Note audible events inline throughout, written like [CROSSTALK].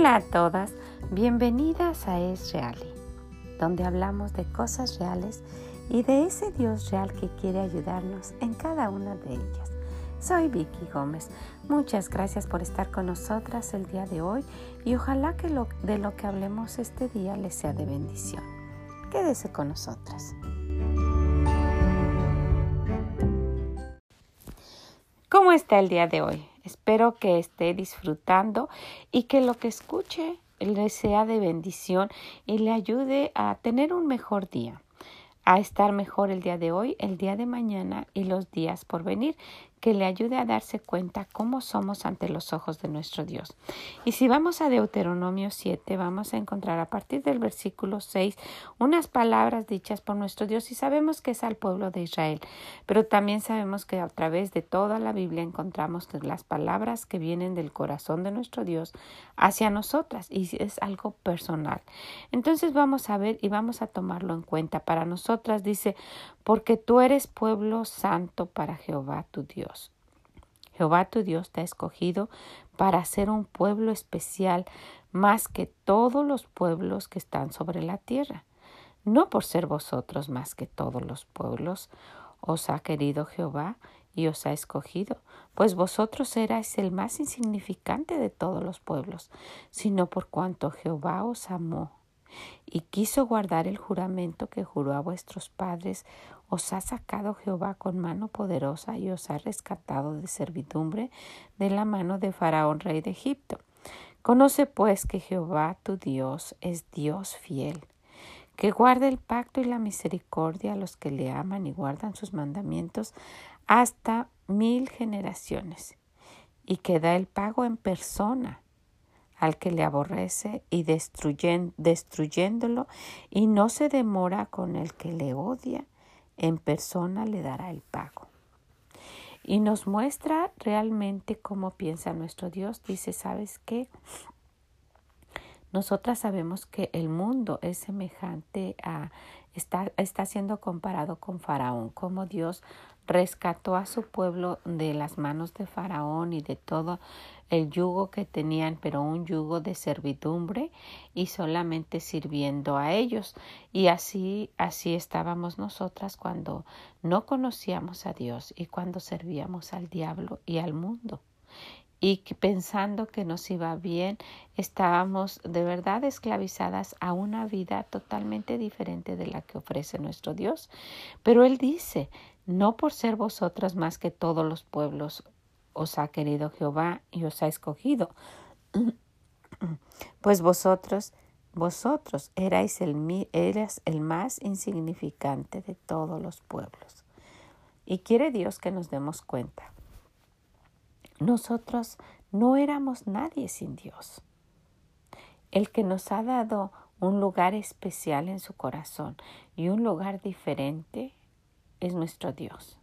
Hola a todas, bienvenidas a Es Reali, donde hablamos de cosas reales y de ese Dios real que quiere ayudarnos en cada una de ellas. Soy Vicky Gómez. Muchas gracias por estar con nosotras el día de hoy y ojalá que lo, de lo que hablemos este día les sea de bendición. Quédese con nosotras. ¿Cómo está el día de hoy? Espero que esté disfrutando y que lo que escuche le sea de bendición y le ayude a tener un mejor día, a estar mejor el día de hoy, el día de mañana y los días por venir que le ayude a darse cuenta cómo somos ante los ojos de nuestro Dios. Y si vamos a Deuteronomio 7, vamos a encontrar a partir del versículo 6 unas palabras dichas por nuestro Dios y sabemos que es al pueblo de Israel, pero también sabemos que a través de toda la Biblia encontramos las palabras que vienen del corazón de nuestro Dios hacia nosotras y es algo personal. Entonces vamos a ver y vamos a tomarlo en cuenta. Para nosotras dice, porque tú eres pueblo santo para Jehová tu Dios. Jehová tu Dios te ha escogido para ser un pueblo especial más que todos los pueblos que están sobre la tierra. No por ser vosotros más que todos los pueblos, os ha querido Jehová y os ha escogido, pues vosotros erais el más insignificante de todos los pueblos, sino por cuanto Jehová os amó y quiso guardar el juramento que juró a vuestros padres, os ha sacado Jehová con mano poderosa y os ha rescatado de servidumbre de la mano de Faraón, rey de Egipto. Conoce pues que Jehová tu Dios es Dios fiel, que guarda el pacto y la misericordia a los que le aman y guardan sus mandamientos hasta mil generaciones, y que da el pago en persona al que le aborrece y destruyéndolo y no se demora con el que le odia, en persona le dará el pago. Y nos muestra realmente cómo piensa nuestro Dios. Dice, ¿sabes qué? Nosotras sabemos que el mundo es semejante a, está, está siendo comparado con Faraón, como Dios rescató a su pueblo de las manos de Faraón y de todo el yugo que tenían, pero un yugo de servidumbre y solamente sirviendo a ellos. Y así, así estábamos nosotras cuando no conocíamos a Dios y cuando servíamos al diablo y al mundo. Y pensando que nos iba bien, estábamos de verdad esclavizadas a una vida totalmente diferente de la que ofrece nuestro Dios. Pero Él dice, no por ser vosotras más que todos los pueblos os ha querido Jehová y os ha escogido, [CLEARS THROAT] pues vosotros, vosotros erais el, eras el más insignificante de todos los pueblos. Y quiere Dios que nos demos cuenta. Nosotros no éramos nadie sin Dios. El que nos ha dado un lugar especial en su corazón y un lugar diferente es nuestro Dios.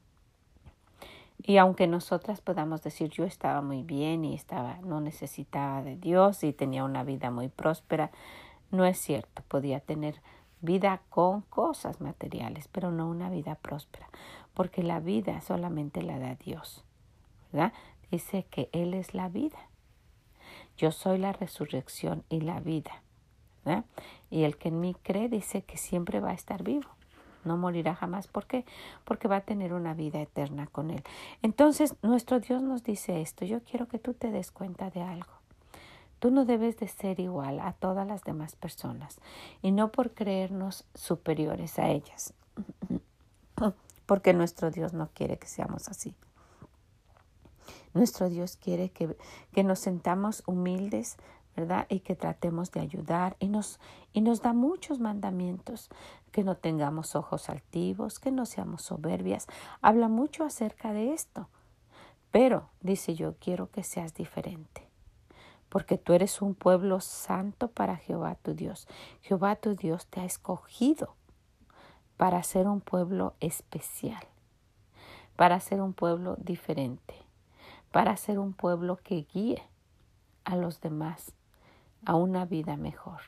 Y aunque nosotras podamos decir yo estaba muy bien y estaba no necesitaba de Dios y tenía una vida muy próspera, no es cierto, podía tener vida con cosas materiales, pero no una vida próspera, porque la vida solamente la da Dios. ¿verdad? Dice que Él es la vida. Yo soy la resurrección y la vida. ¿verdad? Y el que en mí cree dice que siempre va a estar vivo no morirá jamás. ¿Por qué? Porque va a tener una vida eterna con Él. Entonces, nuestro Dios nos dice esto. Yo quiero que tú te des cuenta de algo. Tú no debes de ser igual a todas las demás personas y no por creernos superiores a ellas, [LAUGHS] porque nuestro Dios no quiere que seamos así. Nuestro Dios quiere que, que nos sentamos humildes, ¿verdad? Y que tratemos de ayudar y nos, y nos da muchos mandamientos, que no tengamos ojos altivos, que no seamos soberbias. Habla mucho acerca de esto. Pero, dice yo, quiero que seas diferente, porque tú eres un pueblo santo para Jehová tu Dios. Jehová tu Dios te ha escogido para ser un pueblo especial, para ser un pueblo diferente, para ser un pueblo que guíe a los demás a una vida mejor,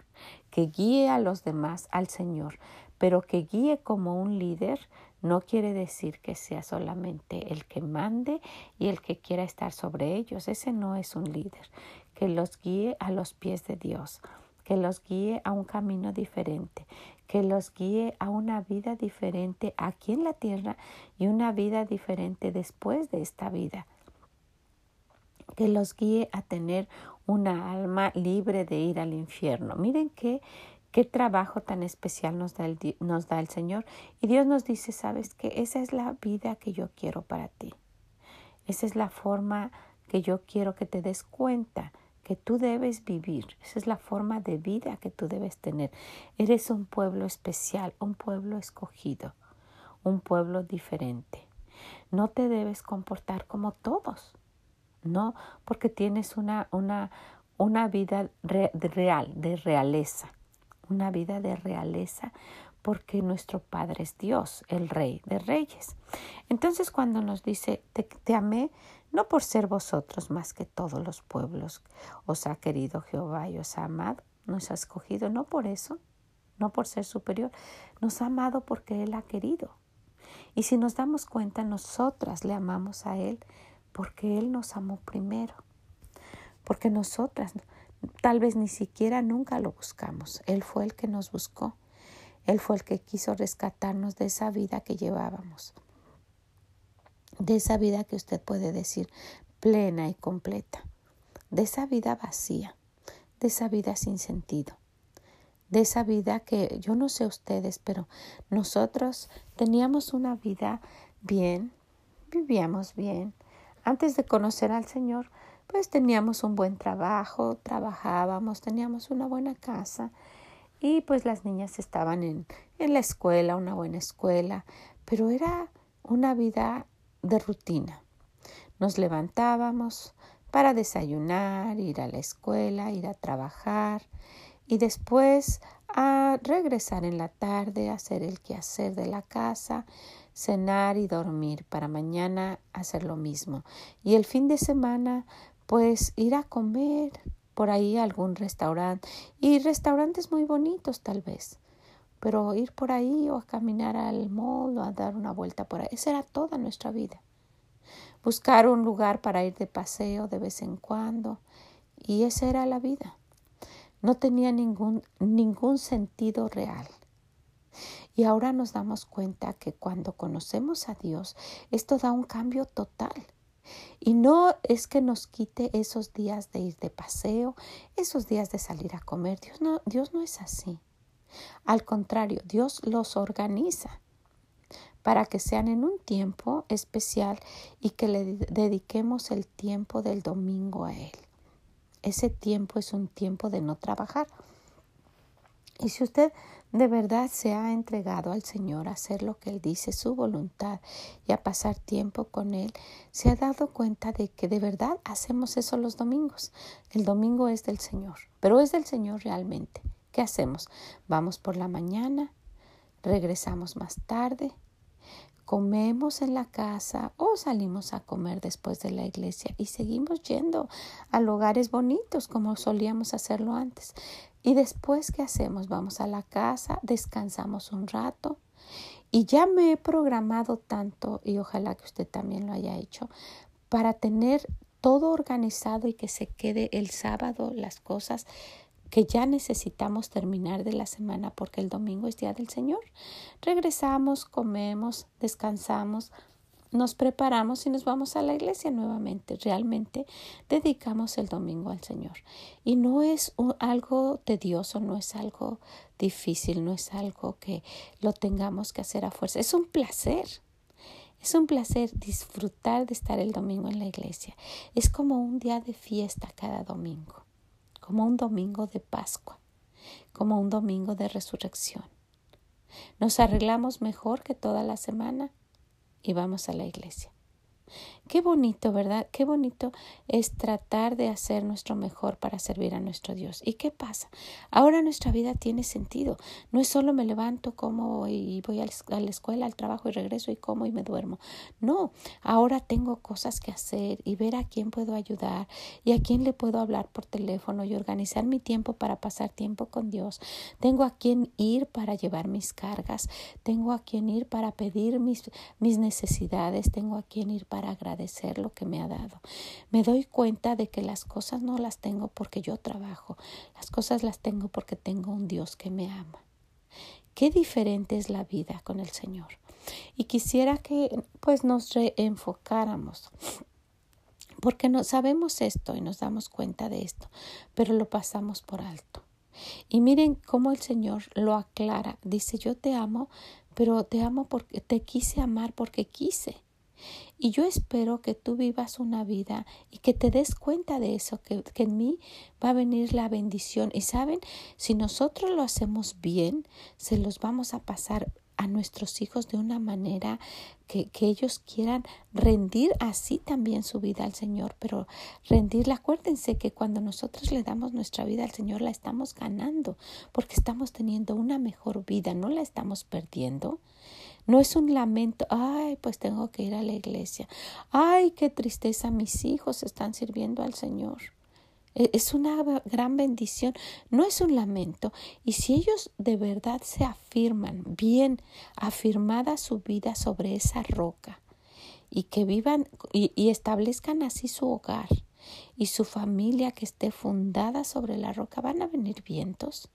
que guíe a los demás al Señor, pero que guíe como un líder no quiere decir que sea solamente el que mande y el que quiera estar sobre ellos. Ese no es un líder. que los guíe a los pies de Dios, que los guíe a un camino diferente, que los guíe a una vida diferente aquí en la tierra y una vida diferente después de esta vida que los guíe a tener una alma libre de ir al infierno. Miren qué, qué trabajo tan especial nos da, el, nos da el Señor. Y Dios nos dice, sabes que esa es la vida que yo quiero para ti. Esa es la forma que yo quiero que te des cuenta que tú debes vivir. Esa es la forma de vida que tú debes tener. Eres un pueblo especial, un pueblo escogido, un pueblo diferente. No te debes comportar como todos no porque tienes una, una, una vida real, de realeza, una vida de realeza porque nuestro Padre es Dios, el Rey de Reyes. Entonces cuando nos dice, te, amé, no por ser vosotros más que todos los pueblos, os ha querido Jehová y os ha amado, nos ha escogido, no por eso, no por ser superior, nos ha amado porque Él ha querido. Y si nos damos cuenta, nosotras le amamos a Él porque Él nos amó primero, porque nosotras tal vez ni siquiera nunca lo buscamos, Él fue el que nos buscó, Él fue el que quiso rescatarnos de esa vida que llevábamos, de esa vida que usted puede decir plena y completa, de esa vida vacía, de esa vida sin sentido. De esa vida que yo no sé ustedes, pero nosotros teníamos una vida bien, vivíamos bien, antes de conocer al Señor, pues teníamos un buen trabajo, trabajábamos, teníamos una buena casa y pues las niñas estaban en, en la escuela, una buena escuela, pero era una vida de rutina. Nos levantábamos para desayunar, ir a la escuela, ir a trabajar y después a regresar en la tarde, hacer el quehacer de la casa, cenar y dormir para mañana hacer lo mismo. Y el fin de semana, pues ir a comer por ahí a algún restaurante y restaurantes muy bonitos tal vez. Pero ir por ahí o a caminar al mall o a dar una vuelta por ahí, esa era toda nuestra vida. Buscar un lugar para ir de paseo de vez en cuando y esa era la vida. No tenía ningún, ningún sentido real. Y ahora nos damos cuenta que cuando conocemos a Dios, esto da un cambio total. Y no es que nos quite esos días de ir de paseo, esos días de salir a comer. Dios no, Dios no es así. Al contrario, Dios los organiza para que sean en un tiempo especial y que le dediquemos el tiempo del domingo a Él. Ese tiempo es un tiempo de no trabajar. Y si usted de verdad se ha entregado al Señor a hacer lo que Él dice, su voluntad, y a pasar tiempo con Él, se ha dado cuenta de que de verdad hacemos eso los domingos. El domingo es del Señor, pero es del Señor realmente. ¿Qué hacemos? Vamos por la mañana, regresamos más tarde, comemos en la casa o salimos a comer después de la iglesia y seguimos yendo a lugares bonitos como solíamos hacerlo antes. Y después, ¿qué hacemos? Vamos a la casa, descansamos un rato. Y ya me he programado tanto, y ojalá que usted también lo haya hecho, para tener todo organizado y que se quede el sábado las cosas que ya necesitamos terminar de la semana porque el domingo es día del Señor. Regresamos, comemos, descansamos, nos preparamos y nos vamos a la iglesia nuevamente. Realmente dedicamos el domingo al Señor. Y no es algo tedioso, no es algo difícil, no es algo que lo tengamos que hacer a fuerza. Es un placer. Es un placer disfrutar de estar el domingo en la iglesia. Es como un día de fiesta cada domingo, como un domingo de Pascua, como un domingo de resurrección. Nos arreglamos mejor que toda la semana y vamos a la iglesia. Qué bonito, ¿verdad? Qué bonito es tratar de hacer nuestro mejor para servir a nuestro Dios. ¿Y qué pasa? Ahora nuestra vida tiene sentido. No es solo me levanto, como y voy a la escuela, al trabajo y regreso y como y me duermo. No, ahora tengo cosas que hacer y ver a quién puedo ayudar y a quién le puedo hablar por teléfono y organizar mi tiempo para pasar tiempo con Dios. Tengo a quién ir para llevar mis cargas. Tengo a quién ir para pedir mis, mis necesidades. Tengo a quién ir para agradecer agradecer lo que me ha dado. Me doy cuenta de que las cosas no las tengo porque yo trabajo, las cosas las tengo porque tengo un Dios que me ama. Qué diferente es la vida con el Señor. Y quisiera que pues nos reenfocáramos porque no sabemos esto y nos damos cuenta de esto, pero lo pasamos por alto. Y miren cómo el Señor lo aclara. Dice, yo te amo, pero te amo porque te quise amar porque quise. Y yo espero que tú vivas una vida y que te des cuenta de eso, que, que, en mí va a venir la bendición. Y saben, si nosotros lo hacemos bien, se los vamos a pasar a nuestros hijos de una manera que, que, ellos quieran rendir así también su vida al Señor, pero rendirla, acuérdense que cuando nosotros le damos nuestra vida al Señor la estamos ganando, porque estamos teniendo una mejor vida, no la estamos perdiendo. No es un lamento, ay, pues tengo que ir a la iglesia, ay, qué tristeza, mis hijos están sirviendo al Señor. E, es una gran bendición, no es un lamento. Y si ellos de verdad se afirman bien, afirmada su vida sobre esa roca, y que vivan y, y establezcan así su hogar y su familia que esté fundada sobre la roca, van a venir vientos.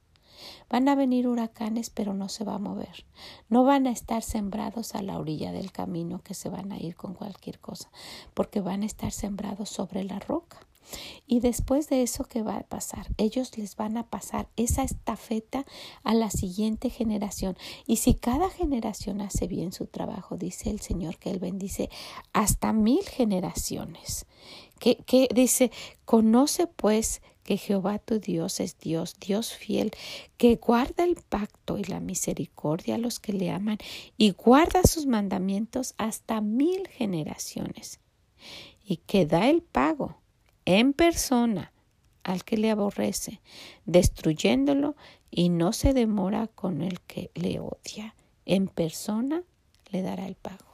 Van a venir huracanes, pero no se va a mover. No van a estar sembrados a la orilla del camino que se van a ir con cualquier cosa, porque van a estar sembrados sobre la roca. Y después de eso, ¿qué va a pasar? Ellos les van a pasar esa estafeta a la siguiente generación. Y si cada generación hace bien su trabajo, dice el Señor que Él bendice hasta mil generaciones. Que, que dice, conoce pues que Jehová tu Dios es Dios, Dios fiel, que guarda el pacto y la misericordia a los que le aman y guarda sus mandamientos hasta mil generaciones, y que da el pago en persona al que le aborrece, destruyéndolo y no se demora con el que le odia. En persona le dará el pago.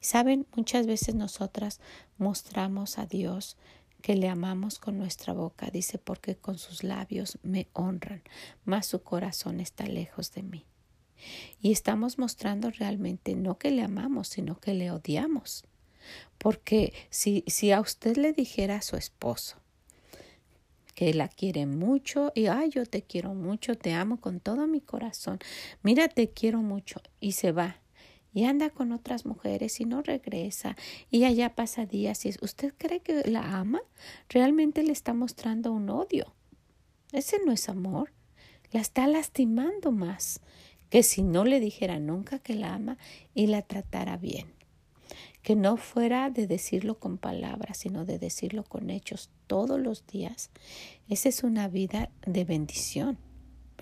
Saben, muchas veces nosotras mostramos a Dios que le amamos con nuestra boca, dice, porque con sus labios me honran, mas su corazón está lejos de mí. Y estamos mostrando realmente no que le amamos, sino que le odiamos. Porque si, si a usted le dijera a su esposo que la quiere mucho y, ay, yo te quiero mucho, te amo con todo mi corazón, mira, te quiero mucho y se va y anda con otras mujeres y no regresa y allá pasa días y usted cree que la ama, realmente le está mostrando un odio. Ese no es amor, la está lastimando más que si no le dijera nunca que la ama y la tratara bien que no fuera de decirlo con palabras, sino de decirlo con hechos todos los días. Esa es una vida de bendición.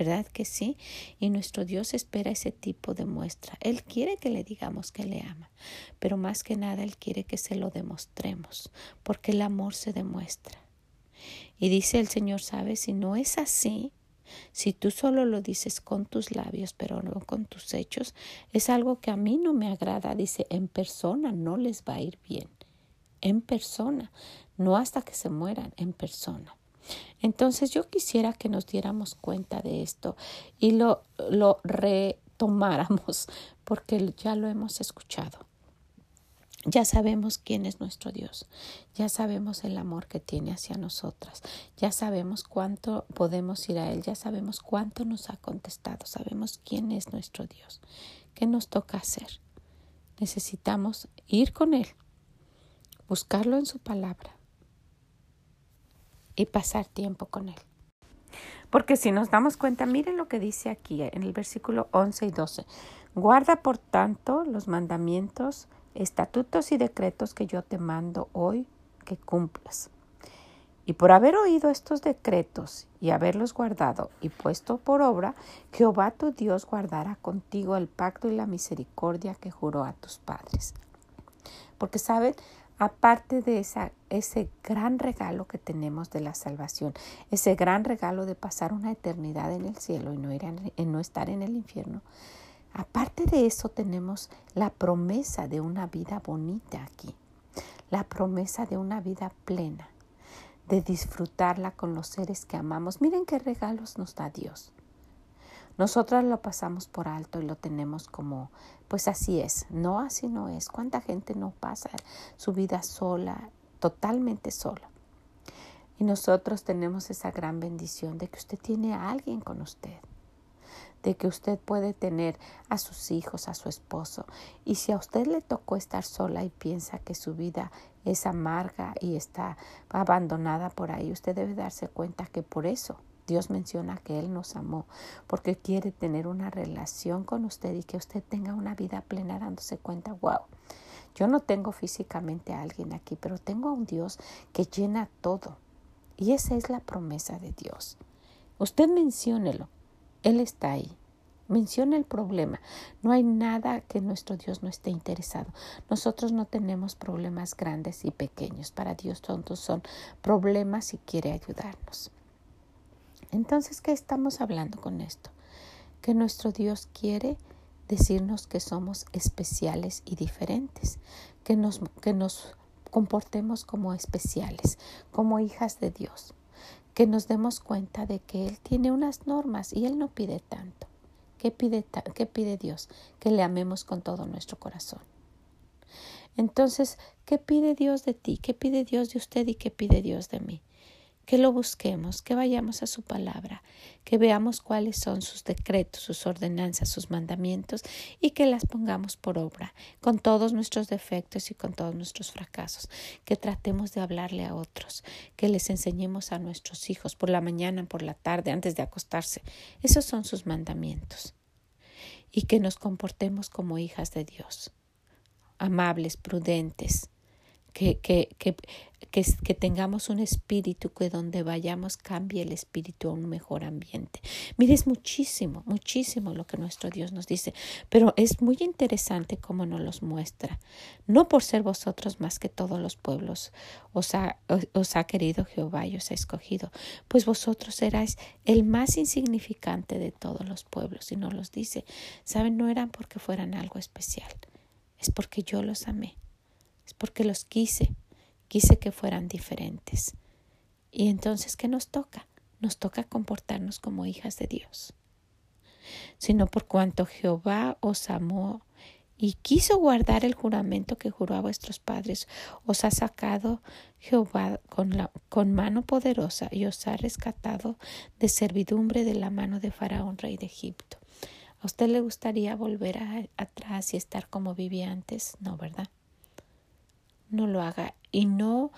¿Verdad que sí? Y nuestro Dios espera ese tipo de muestra. Él quiere que le digamos que le ama, pero más que nada Él quiere que se lo demostremos, porque el amor se demuestra. Y dice el Señor, ¿sabes? Si no es así, si tú solo lo dices con tus labios, pero no con tus hechos, es algo que a mí no me agrada. Dice, en persona no les va a ir bien. En persona, no hasta que se mueran, en persona. Entonces yo quisiera que nos diéramos cuenta de esto y lo, lo retomáramos, [LAUGHS] porque ya lo hemos escuchado. Ya sabemos quién es nuestro Dios, ya sabemos el amor que tiene hacia nosotras, ya sabemos cuánto podemos ir a Él, ya sabemos cuánto nos ha contestado, sabemos quién es nuestro Dios. ¿Qué nos toca hacer? Necesitamos ir con Él, buscarlo en su palabra y pasar tiempo con Él. Porque si nos damos cuenta, miren lo que dice aquí en el versículo 11 y 12. Guarda por tanto los mandamientos estatutos y decretos que yo te mando hoy que cumplas. Y por haber oído estos decretos y haberlos guardado y puesto por obra, Jehová tu Dios guardará contigo el pacto y la misericordia que juró a tus padres. Porque saben, aparte de esa, ese gran regalo que tenemos de la salvación, ese gran regalo de pasar una eternidad en el cielo y no, ir no estar en el infierno, Aparte de eso tenemos la promesa de una vida bonita aquí, la promesa de una vida plena, de disfrutarla con los seres que amamos. Miren qué regalos nos da Dios. Nosotras lo pasamos por alto y lo tenemos como, pues así es. No, así no es. ¿Cuánta gente no pasa su vida sola, totalmente sola? Y nosotros tenemos esa gran bendición de que usted tiene a alguien con usted de que usted puede tener a sus hijos, a su esposo. Y si a usted le tocó estar sola y piensa que su vida es amarga y está abandonada por ahí, usted debe darse cuenta que por eso Dios menciona que Él nos amó, porque quiere tener una relación con usted y que usted tenga una vida plena dándose cuenta, wow. Yo no tengo físicamente a alguien aquí, pero tengo a un Dios que llena todo. Y esa es la promesa de Dios. Usted menciónelo. Él está ahí. Menciona el problema. No hay nada que nuestro Dios no esté interesado. Nosotros no tenemos problemas grandes y pequeños. Para Dios todos son problemas y quiere ayudarnos. Entonces, ¿qué estamos hablando con esto? Que nuestro Dios quiere decirnos que somos especiales y diferentes, que nos, que nos comportemos como especiales, como hijas de Dios que nos demos cuenta de que Él tiene unas normas y Él no pide tanto. ¿Qué pide, qué pide Dios? Que le amemos con todo nuestro corazón. Entonces, ¿qué pide Dios de ti? ¿Qué pide Dios de usted y qué pide Dios de mí? Que lo busquemos, que vayamos a su palabra, que veamos cuáles son sus decretos, sus ordenanzas, sus mandamientos y que las pongamos por obra, con todos nuestros defectos y con todos nuestros fracasos, que tratemos de hablarle a otros, que les enseñemos a nuestros hijos por la mañana, por la tarde, antes de acostarse. Esos son sus mandamientos. Y que nos comportemos como hijas de Dios, amables, prudentes, que, que, que, que, tengamos un espíritu que donde vayamos cambie el espíritu a un mejor ambiente. Mire, es muchísimo, muchísimo lo que nuestro Dios nos dice, pero es muy interesante cómo nos los muestra. No por ser vosotros más que todos los pueblos os ha, os ha querido Jehová y os ha escogido, pues vosotros erais el más insignificante de todos los pueblos y nos los dice. Saben, no eran porque fueran algo especial, es porque yo los amé es porque los quise, quise que fueran diferentes. Y entonces, ¿qué nos toca? Nos toca comportarnos como hijas de Dios. Sino por cuanto Jehová os amó y quiso guardar el juramento que juró a vuestros padres, os ha sacado Jehová con, la, con mano poderosa y os ha rescatado de servidumbre de la mano de Faraón, rey de Egipto. ¿A usted le gustaría volver atrás y estar como vivía antes? No, ¿verdad? No lo haga y no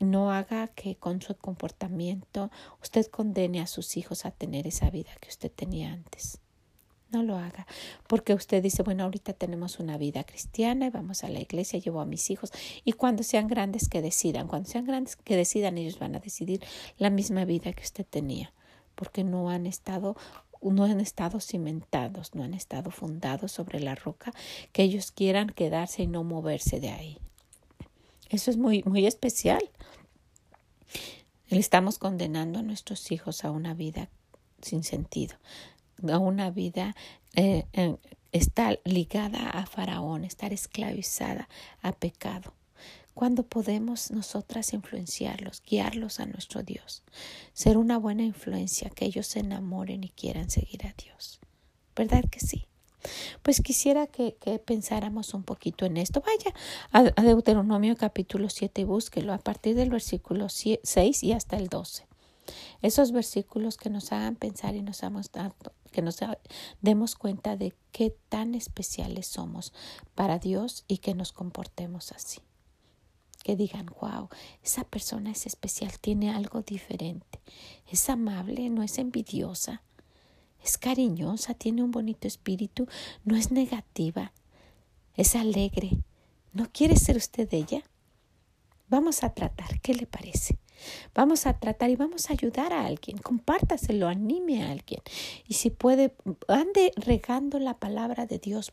no haga que con su comportamiento usted condene a sus hijos a tener esa vida que usted tenía antes. No lo haga, porque usted dice, bueno, ahorita tenemos una vida cristiana y vamos a la iglesia, llevo a mis hijos y cuando sean grandes que decidan, cuando sean grandes que decidan, ellos van a decidir la misma vida que usted tenía, porque no han estado no han estado cimentados, no han estado fundados sobre la roca que ellos quieran quedarse y no moverse de ahí. Eso es muy, muy especial. Le estamos condenando a nuestros hijos a una vida sin sentido, a una vida eh, está ligada a Faraón, estar esclavizada a pecado. Cuando podemos nosotras influenciarlos, guiarlos a nuestro Dios, ser una buena influencia, que ellos se enamoren y quieran seguir a Dios. ¿Verdad que sí? Pues quisiera que, pensáramos un poquito en esto. Vaya a, Deuteronomio capítulo 7 y búsquelo a partir del versículo 6 y hasta el 12. Esos versículos que nos hagan pensar y nos hagamos que nos demos cuenta de qué tan especiales somos para Dios y que nos comportemos así. Que digan, wow, esa persona es especial, tiene algo diferente, es amable, no es envidiosa, es cariñosa, tiene un bonito espíritu, no es negativa, es alegre. ¿No quiere ser usted ella? Vamos a tratar, ¿qué le parece? Vamos a tratar y vamos a ayudar a alguien, compártaselo, anime a alguien. Y si puede, ande regando la palabra de Dios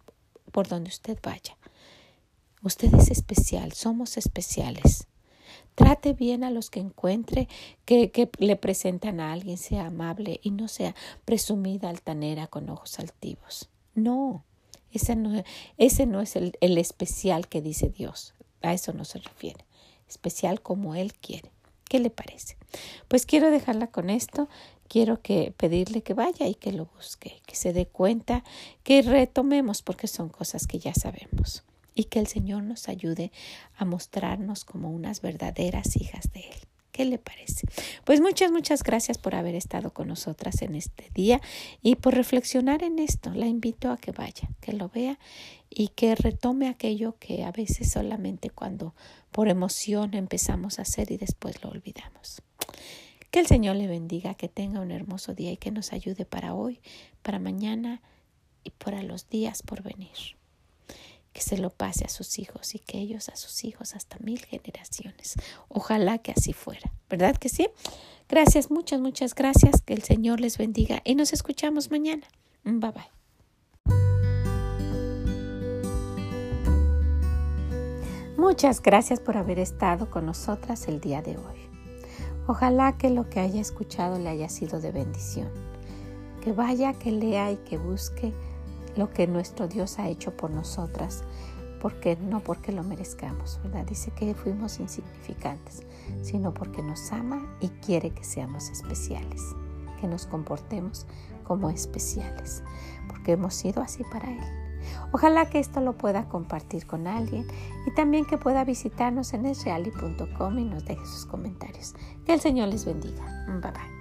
por donde usted vaya. Usted es especial, somos especiales. Trate bien a los que encuentre, que, le presentan a alguien, sea amable y no sea presumida, altanera, con ojos altivos. No, ese no, ese no es el, el especial que dice Dios. A eso no se refiere. Especial como Él quiere. ¿Qué le parece? Pues quiero dejarla con esto quiero que pedirle que vaya y que lo busque, que se dé cuenta, que retomemos porque son cosas que ya sabemos y que el Señor nos ayude a mostrarnos como unas verdaderas hijas de Él. ¿Qué le parece? Pues muchas, muchas gracias por haber estado con nosotras en este día y por reflexionar en esto. La invito a que vaya, que lo vea y que retome aquello que a veces solamente cuando por emoción empezamos a hacer y después lo olvidamos. Que el Señor le bendiga, que tenga un hermoso día y que nos ayude para hoy, para mañana y para los días por venir que se lo pase a sus hijos y que ellos a sus hijos hasta mil generaciones. Ojalá que así fuera, ¿verdad que sí? Gracias, muchas, muchas gracias. Que el Señor les bendiga y nos escuchamos mañana. Bye bye. Muchas gracias por haber estado con nosotras el día de hoy. Ojalá que lo que haya escuchado le haya sido de bendición. Que vaya, que lea y que busque lo que nuestro Dios ha hecho por nosotras, porque no porque lo merezcamos, ¿verdad? Dice que fuimos insignificantes, sino porque nos ama y quiere que seamos especiales, que nos comportemos como especiales, porque hemos sido así para Él. Ojalá que esto lo pueda compartir con alguien y también que pueda visitarnos en esreali.com y nos deje sus comentarios. Que el Señor les bendiga. Bye bye.